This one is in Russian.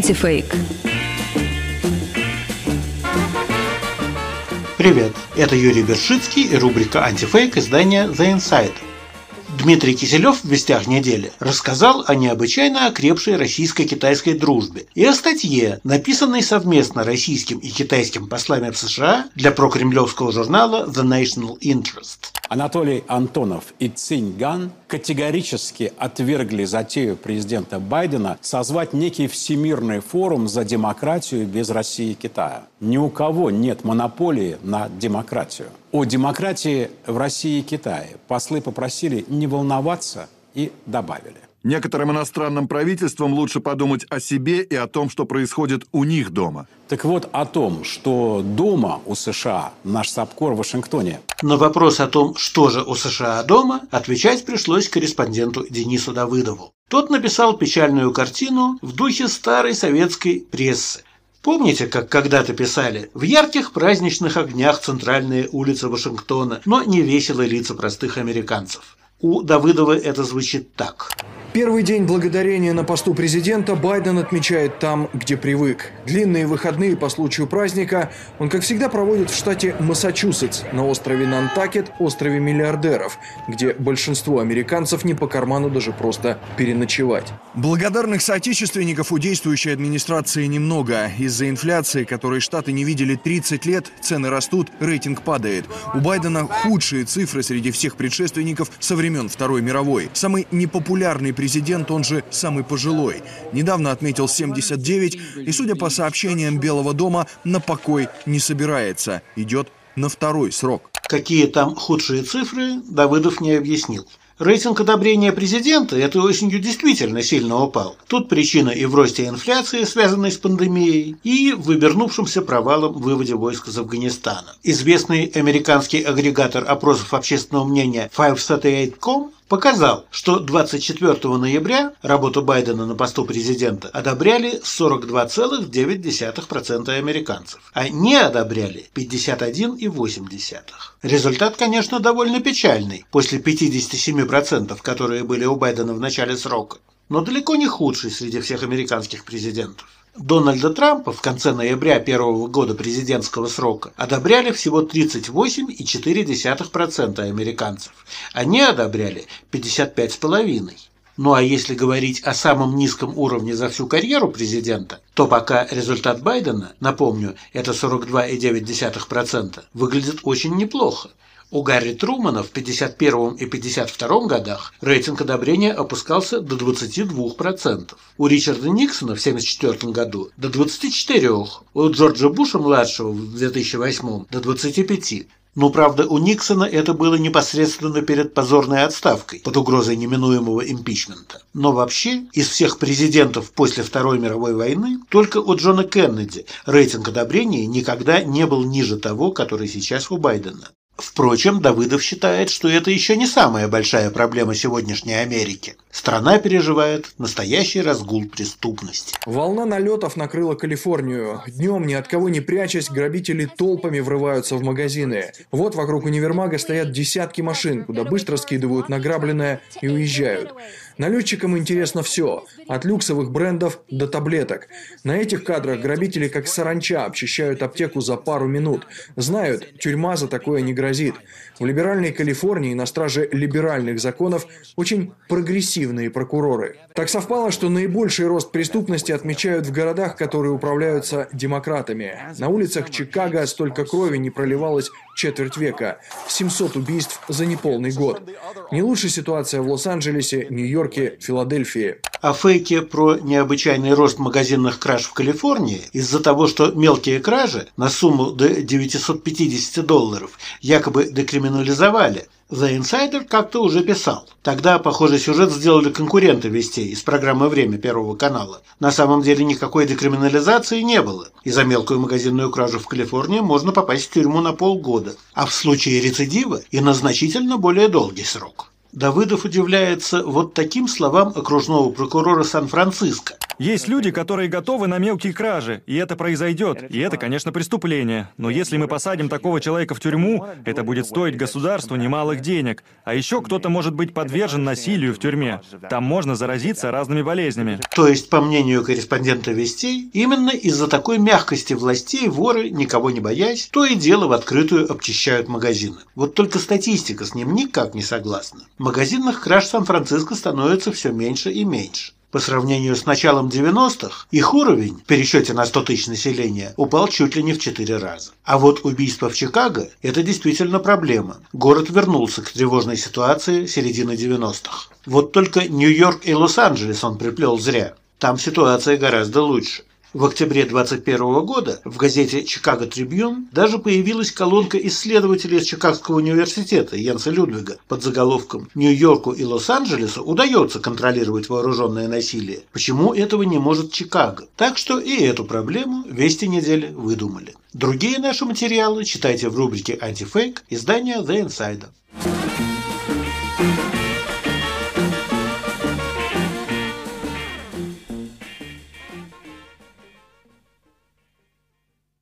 Антифейк. Привет, это Юрий Бершицкий и рубрика «Антифейк» издания «The Insider». Дмитрий Киселев в «Вестях недели» рассказал о необычайно окрепшей российско-китайской дружбе и о статье, написанной совместно российским и китайским послами в США для прокремлевского журнала «The National Interest». Анатолий Антонов и Цинь Ган категорически отвергли затею президента Байдена созвать некий всемирный форум за демократию без России и Китая. Ни у кого нет монополии на демократию. О демократии в России и Китае послы попросили не волноваться и добавили. Некоторым иностранным правительствам лучше подумать о себе и о том, что происходит у них дома. Так вот о том, что дома у США наш САПКОР в Вашингтоне. На вопрос о том, что же у США дома, отвечать пришлось корреспонденту Денису Давыдову. Тот написал печальную картину в духе старой советской прессы. Помните, как когда-то писали? В ярких праздничных огнях центральные улицы Вашингтона, но не весело лица простых американцев. У Давыдова это звучит так. Первый день благодарения на посту президента Байден отмечает там, где привык. Длинные выходные по случаю праздника он, как всегда, проводит в штате Массачусетс, на острове Нантакет, острове миллиардеров, где большинству американцев не по карману даже просто переночевать. Благодарных соотечественников у действующей администрации немного. Из-за инфляции, которой штаты не видели 30 лет, цены растут, рейтинг падает. У Байдена худшие цифры среди всех предшественников со времен Второй мировой. Самый непопулярный президент, он же самый пожилой. Недавно отметил 79 и, судя по сообщениям Белого дома, на покой не собирается. Идет на второй срок. Какие там худшие цифры, Давыдов не объяснил. Рейтинг одобрения президента этой осенью действительно сильно упал. Тут причина и в росте инфляции, связанной с пандемией, и в вывернувшемся провалом в выводе войск из Афганистана. Известный американский агрегатор опросов общественного мнения 538.com показал, что 24 ноября работу Байдена на посту президента одобряли 42,9% американцев, а не одобряли 51,8%. Результат, конечно, довольно печальный, после 57%, которые были у Байдена в начале срока, но далеко не худший среди всех американских президентов. Дональда Трампа в конце ноября первого года президентского срока одобряли всего 38,4% американцев, а не одобряли 55,5%. Ну а если говорить о самом низком уровне за всю карьеру президента, то пока результат Байдена, напомню, это 42,9%, выглядит очень неплохо. У Гарри Трумана в 51 и 52 годах рейтинг одобрения опускался до 22%. У Ричарда Никсона в 74 году до 24%, у Джорджа Буша-младшего в 2008 до 25%. Но, правда, у Никсона это было непосредственно перед позорной отставкой, под угрозой неминуемого импичмента. Но вообще, из всех президентов после Второй мировой войны, только у Джона Кеннеди рейтинг одобрения никогда не был ниже того, который сейчас у Байдена. Впрочем, Давыдов считает, что это еще не самая большая проблема сегодняшней Америки. Страна переживает настоящий разгул преступности. Волна налетов накрыла Калифорнию. Днем, ни от кого не прячась, грабители толпами врываются в магазины. Вот вокруг универмага стоят десятки машин, куда быстро скидывают награбленное и уезжают. Налетчикам интересно все, от люксовых брендов до таблеток. На этих кадрах грабители как саранча обчищают аптеку за пару минут. Знают, тюрьма за такое не грозит. В либеральной Калифорнии на страже либеральных законов очень прогрессивные прокуроры. Так совпало, что наибольший рост преступности отмечают в городах, которые управляются демократами. На улицах Чикаго столько крови не проливалось четверть века. 700 убийств за неполный год. Не лучшая ситуация в Лос-Анджелесе, Нью-Йорке, Филадельфии. О фейке про необычайный рост магазинных краж в Калифорнии из-за того, что мелкие кражи на сумму до 950 долларов якобы декриминализовали, The Insider как-то уже писал. Тогда похожий сюжет сделали конкуренты вестей из программы «Время» Первого канала. На самом деле никакой декриминализации не было, и за мелкую магазинную кражу в Калифорнии можно попасть в тюрьму на полгода, а в случае рецидива и на значительно более долгий срок. Давыдов удивляется вот таким словам окружного прокурора Сан-Франциско. Есть люди, которые готовы на мелкие кражи, и это произойдет. И это, конечно, преступление. Но если мы посадим такого человека в тюрьму, это будет стоить государству немалых денег. А еще кто-то может быть подвержен насилию в тюрьме. Там можно заразиться разными болезнями. То есть, по мнению корреспондента Вестей, именно из-за такой мягкости властей воры, никого не боясь, то и дело в открытую обчищают магазины. Вот только статистика с ним никак не согласна. Магазинных краж Сан-Франциско становится все меньше и меньше. По сравнению с началом 90-х, их уровень в пересчете на 100 тысяч населения упал чуть ли не в 4 раза. А вот убийство в Чикаго – это действительно проблема. Город вернулся к тревожной ситуации середины 90-х. Вот только Нью-Йорк и Лос-Анджелес он приплел зря. Там ситуация гораздо лучше. В октябре 2021 года в газете «Чикаго Трибьюн» даже появилась колонка исследователей из Чикагского университета Йенса Людвига под заголовком «Нью-Йорку и Лос-Анджелесу удается контролировать вооруженное насилие. Почему этого не может Чикаго?» Так что и эту проблему вести недели выдумали. Другие наши материалы читайте в рубрике «Антифейк» издания «The Insider».